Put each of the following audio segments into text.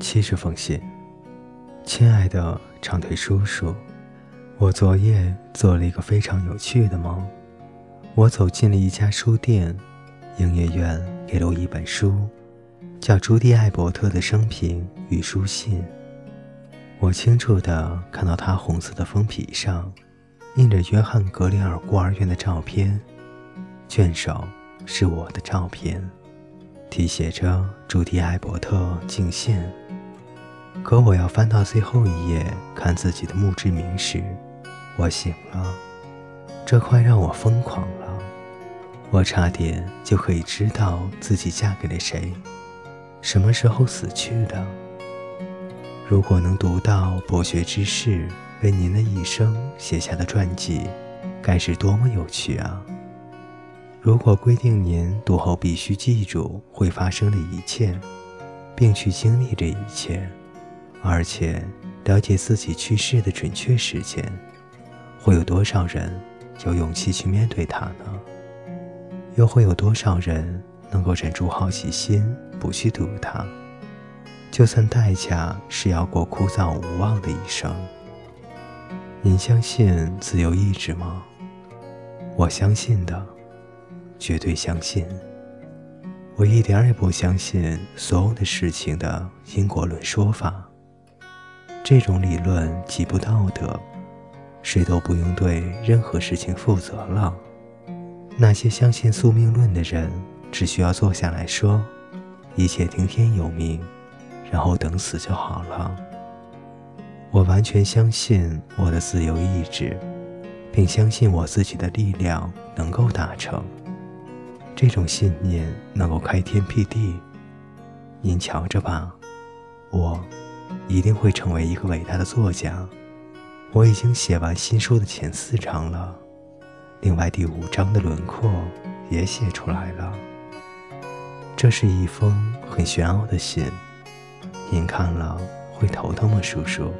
七十封信，亲爱的长腿叔叔，我昨夜做了一个非常有趣的梦。我走进了一家书店，营业员给了我一本书，叫朱迪·艾伯特的生平与书信。我清楚地看到他红色的封皮上印着约翰·格林尔孤儿院的照片，卷首是我的照片，题写着“朱迪·艾伯特敬献”。可我要翻到最后一页看自己的墓志铭时，我醒了。这快让我疯狂了！我差点就可以知道自己嫁给了谁，什么时候死去的。如果能读到博学之士为您的一生写下的传记，该是多么有趣啊！如果规定您读后必须记住会发生的一切，并去经历这一切。而且了解自己去世的准确时间，会有多少人有勇气去面对它呢？又会有多少人能够忍住好奇心不去读它？就算代价是要过枯燥无望的一生。您相信自由意志吗？我相信的，绝对相信。我一点也不相信所有的事情的因果论说法。这种理论极不道德，谁都不用对任何事情负责了。那些相信宿命论的人，只需要坐下来说：“一切听天由命”，然后等死就好了。我完全相信我的自由意志，并相信我自己的力量能够达成。这种信念能够开天辟地。您瞧着吧，我。一定会成为一个伟大的作家。我已经写完新书的前四章了，另外第五章的轮廓也写出来了。这是一封很玄奥的信，您看了会头疼吗，叔叔？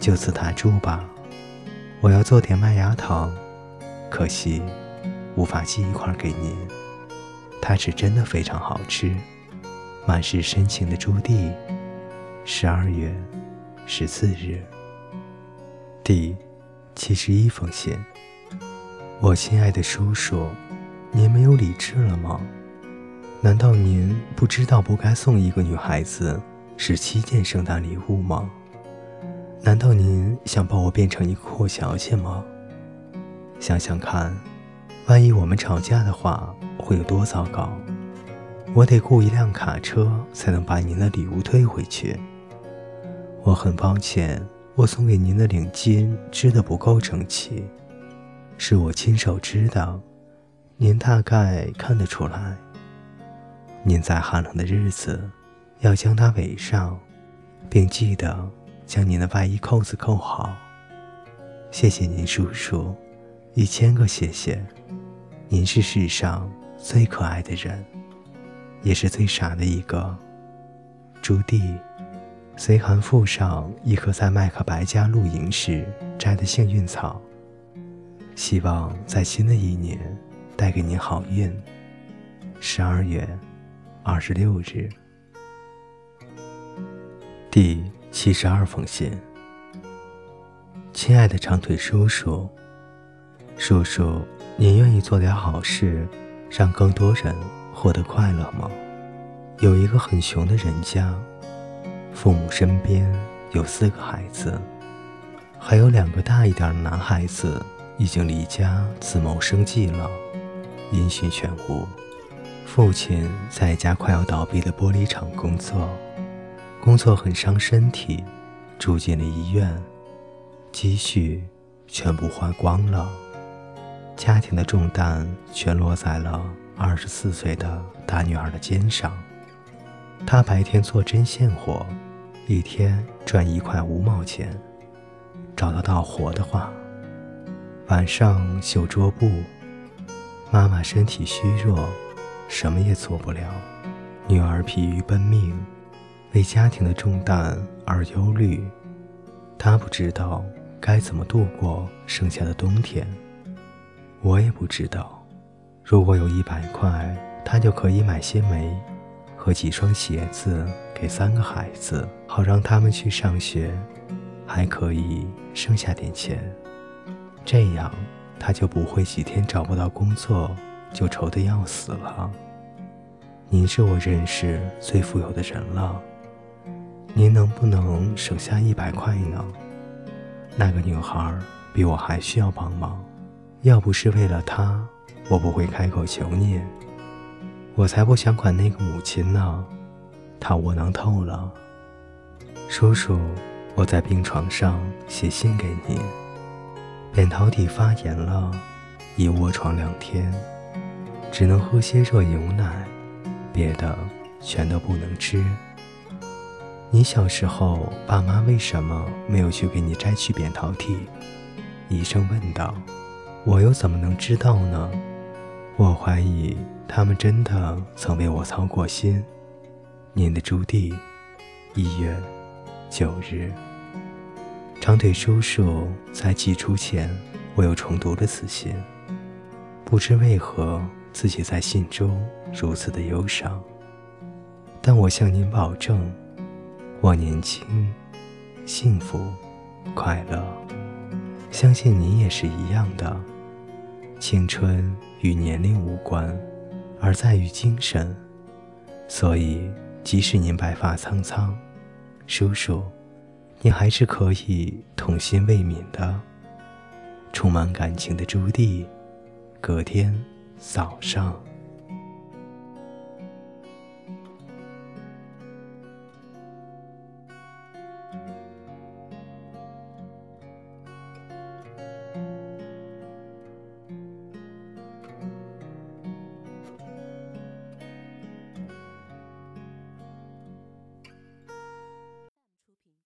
就此打住吧。我要做点麦芽糖，可惜无法寄一块给您。它是真的非常好吃。满是深情的朱棣。十二月十四日，第七十一封信。我亲爱的叔叔，您没有理智了吗？难道您不知道不该送一个女孩子十七件圣诞礼物吗？难道您想把我变成一个阔小姐吗？想想看，万一我们吵架的话，会有多糟糕？我得雇一辆卡车才能把您的礼物退回去。我很抱歉，我送给您的领巾织得不够整齐，是我亲手织的，您大概看得出来。您在寒冷的日子要将它围上，并记得将您的外衣扣子扣好。谢谢您，叔叔，一千个谢谢。您是世上最可爱的人，也是最傻的一个，朱棣。随函附上一颗在麦克白家露营时摘的幸运草，希望在新的一年带给您好运。十二月二十六日，第七十二封信。亲爱的长腿叔叔，叔叔，您愿意做点好事，让更多人获得快乐吗？有一个很穷的人家。父母身边有四个孩子，还有两个大一点的男孩子已经离家自谋生计了，音讯全无。父亲在一家快要倒闭的玻璃厂工作，工作很伤身体，住进了医院，积蓄全部花光了，家庭的重担全落在了二十四岁的大女儿的肩上。她白天做针线活。一天赚一块五毛钱，找得到活的话，晚上绣桌布。妈妈身体虚弱，什么也做不了。女儿疲于奔命，为家庭的重担而忧虑。她不知道该怎么度过剩下的冬天。我也不知道，如果有一百块，她就可以买些煤，和几双鞋子给三个孩子，好让他们去上学，还可以剩下点钱，这样他就不会几天找不到工作就愁得要死了。您是我认识最富有的人了，您能不能省下一百块呢？那个女孩比我还需要帮忙，要不是为了她，我不会开口求您。我才不想管那个母亲呢，她窝囊透了。叔叔，我在病床上写信给你，扁桃体发炎了，已卧床两天，只能喝些热牛奶，别的全都不能吃。你小时候，爸妈为什么没有去给你摘去扁桃体？医生问道。我又怎么能知道呢？我怀疑他们真的曾为我操过心。您的朱棣，一月九日。长腿叔叔在寄出前，我又重读了此信。不知为何，自己在信中如此的忧伤。但我向您保证。我年轻、幸福、快乐，相信你也是一样的。青春与年龄无关，而在于精神。所以，即使您白发苍苍，叔叔，你还是可以童心未泯的。充满感情的朱棣，隔天早上。